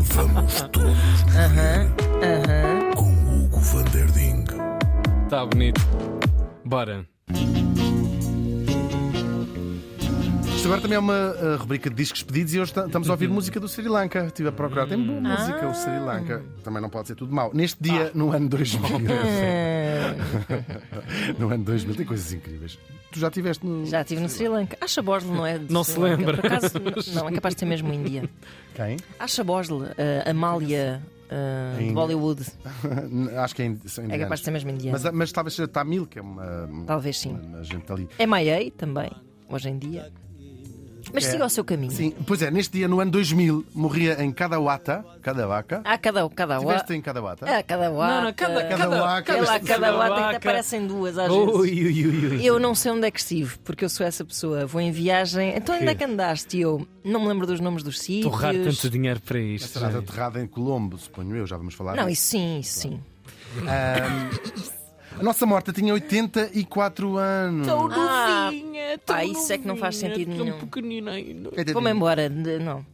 Vamos todos Aham, aham. com Hugo van der Ding. Tá bonito. Bora. Isto agora também é uma uh, rubrica de discos pedidos e hoje ta- estamos a ouvir música do Sri Lanka. Estive a procurar, tem boa música o Sri Lanka. Também não pode ser tudo mau. Neste dia, no ano 2000, no ano 2000, tem coisas incríveis. Tu já estiveste no. Já estive no Sri Lanka. Acha Bosle, não é? de Não Sri se Lanka. lembra. Por acaso, não, é capaz de ser mesmo Índia. Quem? Acha Bosle, a Amália uh, de Ainda. Bollywood. Acho que é indi- são É capaz de ser mesmo indiana. Mas, mas talvez seja Tamil, que é uma. Talvez sim. uma gente ali. MIA também, hoje em dia. Mas É. siga o seu caminho. Sim, pois é, neste dia, no ano 2000, morria em Kadawata. Kadawaka. Ah, cada cada Estiveste em Kadawata? Ah, cada wa- Não, não, cada- cada cada cada cada wa- Cada até parecem duas às Ui, vezes. ui, ui, ui. Eu não sei onde é que estive, porque eu sou essa pessoa. Vou em viagem. Então onde é que andaste? Eu não me lembro dos nomes dos sítios. Torrar tanto dinheiro para isto. Serás aterrada em Colombo, suponho eu, já vamos falar. Não, isso sim, isso sim. Ahm, a nossa morta tinha 84 anos. Ah, novinha, pá, isso é que não faz sentido tão nenhum. pequenina ainda. Vou-me embora. de- Não.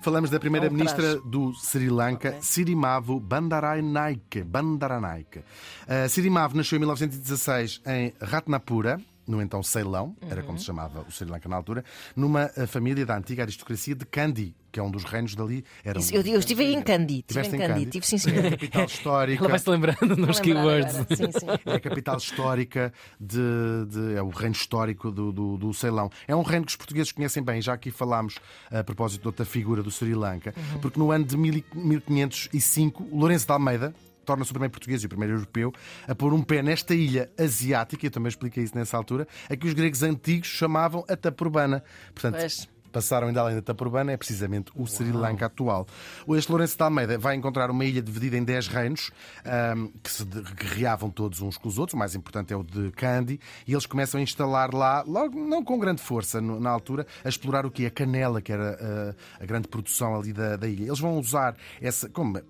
Falamos da primeira-ministra Não do Sri Lanka, Ok. Sirimavu Bandaranaike. Bandaranaike. Uh, Sirimavu nasceu em 1916 em Ratnapura, no então Ceilão, era como se chamava o Sri Lanka na altura, numa uh, família da antiga aristocracia de Kandy, que é um dos reinos dali. Era Isso, um- eu, eu estive em Candy. Estive em. Kandy? Tive sim, É a capital histórica. Ela vai-se lembrando nos keywords. agora. Sim, sim. É a capital histórica de, de- é o reino histórico do, do, do Ceilão. É um reino que os portugueses conhecem bem. Já aqui falámos a propósito de outra figura do Sri Lanka, porque no ano de 1000 e- 1505, o Lourenço de Almeida torna-se o primeiro português e o primeiro europeu a pôr um pé nesta ilha asiática, eu também expliquei isso nessa altura, a que os gregos antigos chamavam a Tapurbana. Portanto, Pois. passaram ainda além da Tapurbana, é precisamente o Sri Lanka atual. Este Lourenço de Almeida vai encontrar uma ilha dividida em 10 reinos ahm, que se guerreavam todos uns com os outros. O mais importante é o de Kandy. E eles começam a instalar lá, logo não com grande força no- na altura, a explorar o que? A canela, que era ah, a grande produção ali da, da ilha. Eles vão usar essa. Como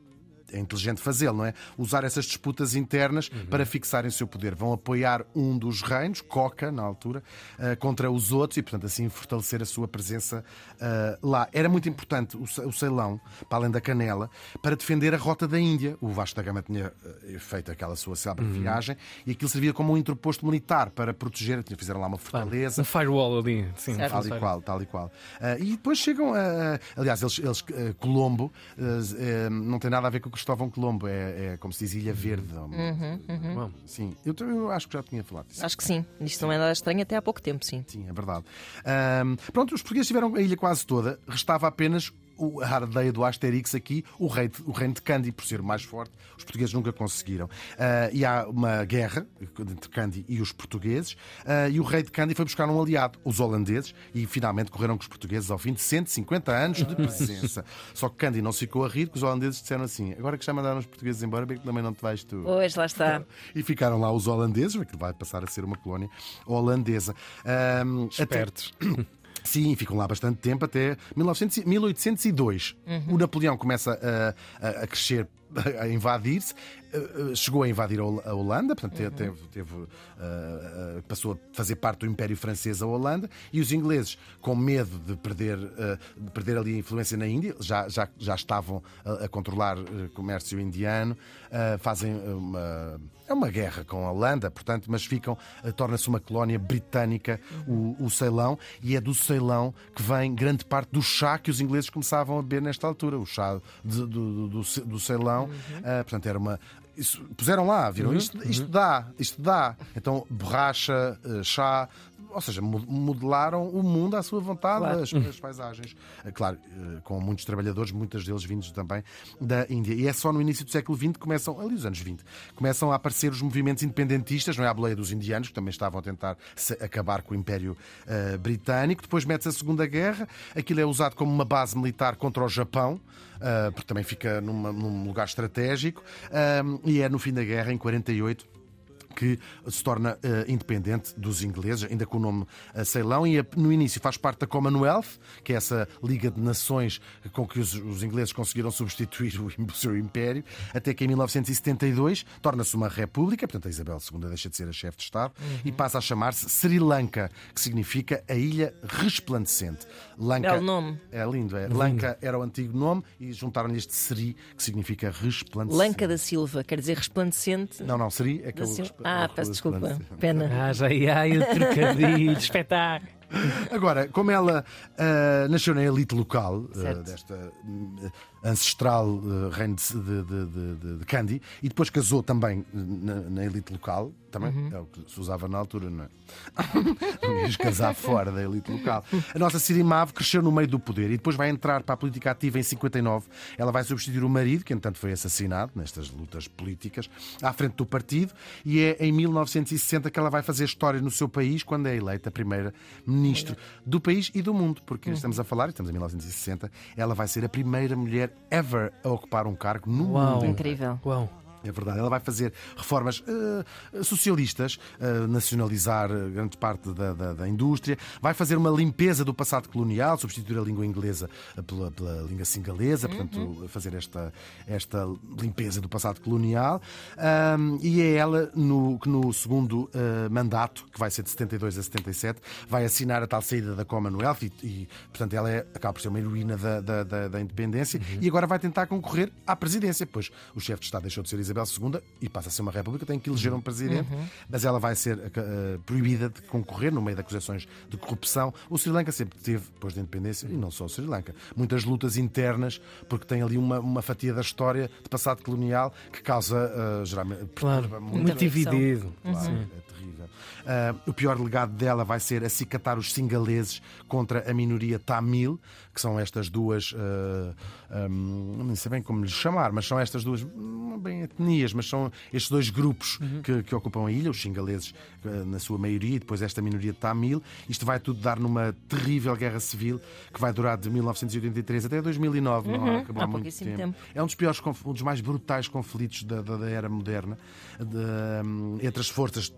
é inteligente fazê-lo, não é? Usar essas disputas internas para fixarem o seu poder. Vão apoiar um dos reinos, Coca, na altura, eh, contra os outros e, portanto, assim fortalecer a sua presença eh, lá. Era muito importante o o Ceilão, para além da canela, para defender a rota da Índia. O Vasco da Gama tinha eh, feito aquela sua célebre viagem e aquilo servia como um interposto militar para proteger. Fizeram lá uma fortaleza. Um firewall ali. Sim, Certo. Tal e qual, tal e qual. E depois chegam a. aliás, eles, eles, Colombo não tem nada a ver com Cristóvão Colombo, é, é como se diz Ilha Verde. ou- Bom, Sim, eu, eu acho que já tinha falado disso. Acho que sim. Isto não é nada estranho até há pouco tempo, sim. Sim, é verdade. Ahm, pronto, os portugueses tiveram a ilha quase toda, restava apenas o, a aldeia do Asterix aqui, o, rei de- o reino de Kandy, por ser o mais forte, os portugueses nunca conseguiram. Ah, e há uma guerra entre Kandy e os portugueses, ah, e o rei de Kandy foi buscar um aliado, os holandeses, e finalmente correram com os portugueses ao fim de 150 anos de presença. Só que Kandy não se ficou a rir, porque os holandeses disseram assim: agora que já mandaram os portugueses embora, bem que também não te vais tu. Pois, lá está. E ficaram lá os holandeses, aquilo vai passar a ser uma colónia holandesa. Ahm, até- espertos. Sim, ficam lá bastante tempo, até 1900 e- 1802. O Napoleão começa a, a- a crescer, a invadir-se, eh, eh, chegou a invadir a Hol- a Holanda, portanto, te- teve, teve, eh, passou a fazer parte do Império Francês a Holanda, e os ingleses, com medo de perder, de perder ali a influência na Índia, já, já, já estavam a, a controlar o comércio indiano, fazem uma. É uma guerra com a Holanda, portanto, mas ficam, torna-se uma colónia britânica, o, o Ceilão, e é do Ceilão que vem grande parte do chá que os ingleses começavam a beber nesta altura, o chá de- do, do, do, do Ceilão. Ah, portanto, era uma. isso- puseram lá, viram? Isto, isto dá, isto dá. Então, borracha, eh, chá. Ou seja, mo- modelaram o mundo à sua vontade, Claro. as, as paisagens. Eh, Claro, eh, com muitos trabalhadores, muitos deles vindos também da Índia. E é só no início do século XX que começam, ali os anos 20, começam a aparecer os movimentos independentistas, não é a boleia dos indianos, que também estavam a tentar acabar com o Império eh, Britânico. Depois mete-se a Segunda Guerra, aquilo é usado como uma base militar contra o Japão. ah, porque também fica numa- num lugar estratégico, e é no fim da guerra, em 48, que se torna eh, independente dos ingleses, ainda com o nome eh, Ceilão, e no início faz parte da Commonwealth, que é essa Liga de Nações com que os, os ingleses conseguiram substituir o, o seu império, até que em 1972 torna-se uma república, portanto a Isabel II deixa de ser a chefe de Estado, e passa a chamar-se Sri Lanka, que significa a Ilha Resplandecente. Lanka Belo nome. é lindo, é. Lanka era o antigo nome e juntaram-lhe este Sri, que significa resplandecente. Lanca da Silva, quer dizer resplandecente. Não, não, Sri é que é o Ah, peço desculpa. Pena. Ah, já ia aí o trocadilho, espetáculo. Agora, como ela ah, nasceu na elite local Certo. desta hum, ancestral ah, reino de, de, de, de- Kandy e depois casou também na, na elite local, também Uhum. é o que se usava na altura, não é? casar fora da elite local. A nossa Sirimave cresceu no meio do poder e depois vai entrar para a política ativa em 59. Ela vai substituir o marido, que entanto foi assassinado nestas lutas políticas, à frente do partido, e é em 1960 que ela vai fazer história no seu país quando é eleita primeira ministro do país e do mundo, porque estamos a falar, estamos em 1960, ela vai ser a primeira mulher ever a ocupar um cargo no Uau. mundo. Incrível. Uau. É verdade, ela vai fazer reformas eh, socialistas, eh, nacionalizar eh, grande parte da, da- da indústria, vai fazer uma limpeza do passado colonial, substituir a língua inglesa pela, pela língua singalesa, portanto, fazer esta, esta limpeza do passado colonial. Ahm, e é ela no, que no segundo eh, mandato, que vai ser de 72 a 77, vai assinar a tal saída da Commonwealth e, e, portanto, ela é, acaba por ser uma heroína da, da, da- da independência e agora vai tentar concorrer à presidência, pois o chefe de Estado deixou de ser Isabel II e passa a ser uma república, tem que eleger um presidente, mas ela vai ser eh, proibida de concorrer no meio de acusações de corrupção. O Sri Lanka sempre teve, depois da independência, e não só o Sri Lanka, muitas lutas internas, porque tem ali uma, uma fatia da história de passado colonial que causa eh, geralmente Claro, muito dividido. Claro, é terrível. Ah, o pior legado dela vai ser acicatar os singaleses contra a minoria tamil, que são estas duas. ah, ahm, não sei bem como lhes chamar, mas são estas duas, não bem etnias, mas são estes dois grupos que, que ocupam a ilha, os singaleses ah, na sua maioria, e depois esta minoria tamil. Isto vai tudo dar numa terrível guerra civil que vai durar de 1983 até 2009, não há, acabou Há muito tempo. tempo. É um dos piores, um dos mais brutais conflitos da, da- da era moderna de, hum, entre as forças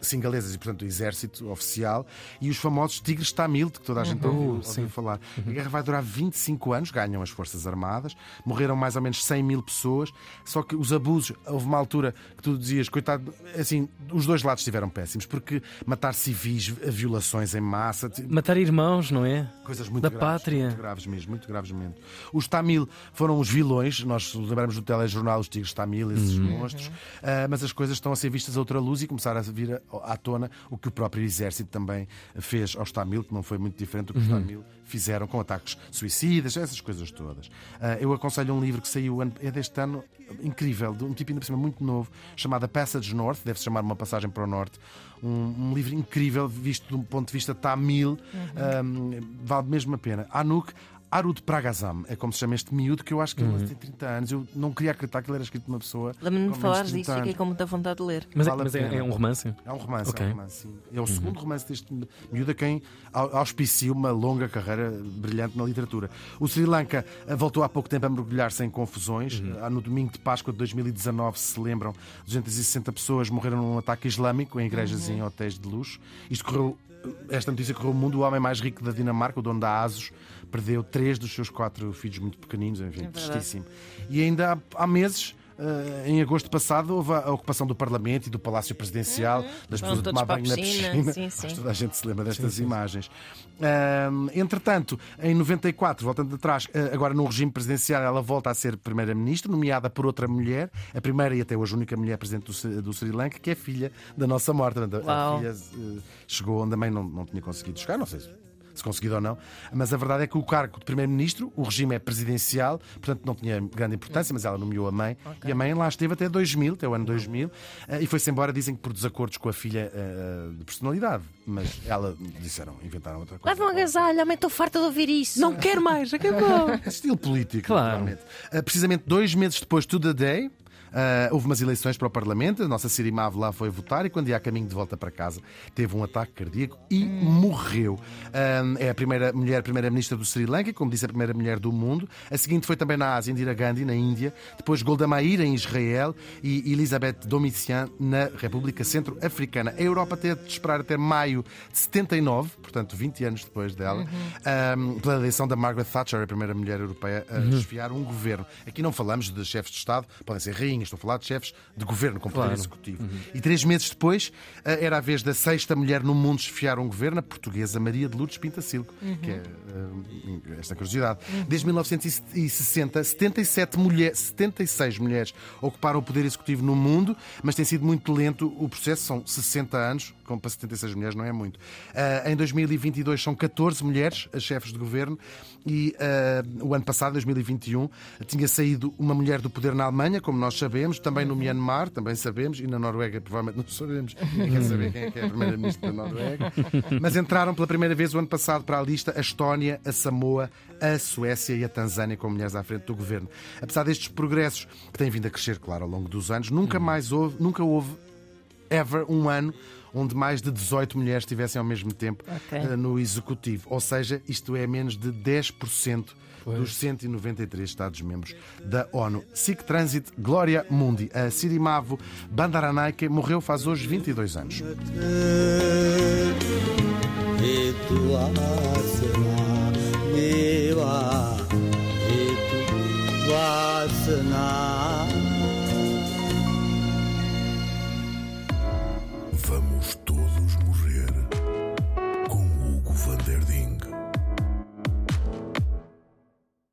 singalesas e, portanto, o exército oficial e os famosos tigres tamil, de que toda a gente ouviu, ouviu sim. falar. A guerra vai durar 25 anos, ganham as forças armadas, morreram mais ou menos 100 mil pessoas, só que os abusos, houve uma altura que tu dizias, coitado, assim, os dois lados estiveram péssimos, porque matar civis, violações em massa, Matar irmãos, não é? Coisas muito Da graves, pátria. Muito graves mesmo, muito graves mesmo. Os Tamil foram os vilões, nós lembramos do telejornal Os Tigres Tamil, esses Uhum. monstros, Ah, mas as coisas estão a ser vistas a outra luz e começar a vir à tona o que o próprio exército também fez aos Tamil, que não foi muito diferente do que Uhum. os Tamil fizeram com ataques suicidas, essas coisas todas. Ah, eu aconselho um livro que saiu, é deste ano, incrível, de um tipo ainda por cima muito novo, chamado Passage North, deve-se chamar Uma Passagem para o Norte. Um, um livro incrível, visto de um ponto de vista tamil, um, vale mesmo a pena. Anuk Arud Pragazam, é como se chama este miúdo, que eu acho que ele tem 30 anos. Eu não queria acreditar que ele era escrito de uma pessoa. Lembro-me de falar disso 30 e fiquei com muita vontade de ler. Mas, é, Vale a mas é, é um romance? É um romance, Ok. é um romance, sim. É o segundo romance deste miúdo a quem au- auspicia uma longa carreira brilhante na literatura. O Sri Lanka eh, voltou há pouco tempo a mergulhar-se em confusões. Ah, No domingo de Páscoa de 2019, se lembram, 260 pessoas morreram num ataque islâmico em igrejas e em hotéis de luxo. Isto correu. Esta notícia correu o mundo. O homem mais rico da Dinamarca, o dono da ASUS, perdeu três dos seus quatro filhos muito pequeninos. Enfim, verdade. tristíssimo. E ainda há, há meses. Eh, em agosto passado houve a ocupação do Parlamento e do Palácio Presidencial, das Vão pessoas a tomar a banho na piscina, sim, sim. Toda a gente se lembra destas imagens. Ahm, entretanto, em 94, voltando atrás, eh, agora no regime presidencial, ela volta a ser primeira-ministra, nomeada por outra mulher, a primeira e até hoje única mulher presidente do, Sri- do Sri Lanka, que é filha da nossa morta. A filha eh, chegou onde também não, não tinha conseguido chegar, não sei se se conseguido ou não, mas a verdade é que o cargo de primeiro-ministro, o regime é presidencial, portanto não tinha grande importância, mas ela nomeou a mãe e a mãe lá esteve até 2000, até o ano 2000, eh, e foi-se embora, dizem que por desacordos com a filha eh, de personalidade, mas ela disseram, inventaram outra coisa. Leva um agasalho, também estou farta de ouvir isso. Não quero mais, acabou. Estilo político, Claro. precisamente dois meses depois, To Ah, houve umas eleições para o Parlamento, a nossa Sirimave lá foi votar e quando ia a caminho de volta para casa teve um ataque cardíaco e morreu. Ah, é a primeira mulher primeira-ministra do Sri Lanka, como disse, a primeira mulher do mundo. A seguinte foi também na Ásia, Indira Gandhi, na Índia. Depois Golda Meir, em Israel. E Elisabeth Domitian, na República Centro-Africana. A Europa teve de esperar até maio de 79, portanto 20 anos depois dela, ah, pela eleição da Margaret Thatcher, a primeira mulher europeia a desfiar um governo. Aqui não falamos de chefes de Estado, podem ser rainhas, estou a falar de chefes de governo com poder Claro. executivo. E três meses depois ah, era a vez da sexta mulher no mundo desfiar um governo, a portuguesa Maria de Lourdes Pintacilgo, que é ah, esta curiosidade. Desde 1960, 77 mulheres, 76 mulheres ocuparam o poder executivo no mundo, mas tem sido muito lento o processo, são 60 anos, como para 76 mulheres não é muito. Ah, em 2022 são 14 mulheres as chefes de governo e ah, o ano passado, 2021, tinha saído uma mulher do poder na Alemanha, como nós sabemos, também no Myanmar, também sabemos, e na Noruega provavelmente não sabemos. Ninguém quer saber quem é que é a primeira-ministra da Noruega. Mas entraram pela primeira vez o ano passado para a lista a Estónia, a Samoa, a Suécia e a Tanzânia com mulheres à frente do governo. Apesar destes progressos, que têm vindo a crescer, claro, ao longo dos anos, nunca mais houve, nunca houve ever um ano onde mais de 18 mulheres estivessem ao mesmo tempo Ok. eh, no executivo. Ou seja, isto é menos de 10% dos 193 Estados-membros da ONU. SIC Transit Glória Mundi. A Sirimavo Bandaranaike morreu faz hoje 22 anos.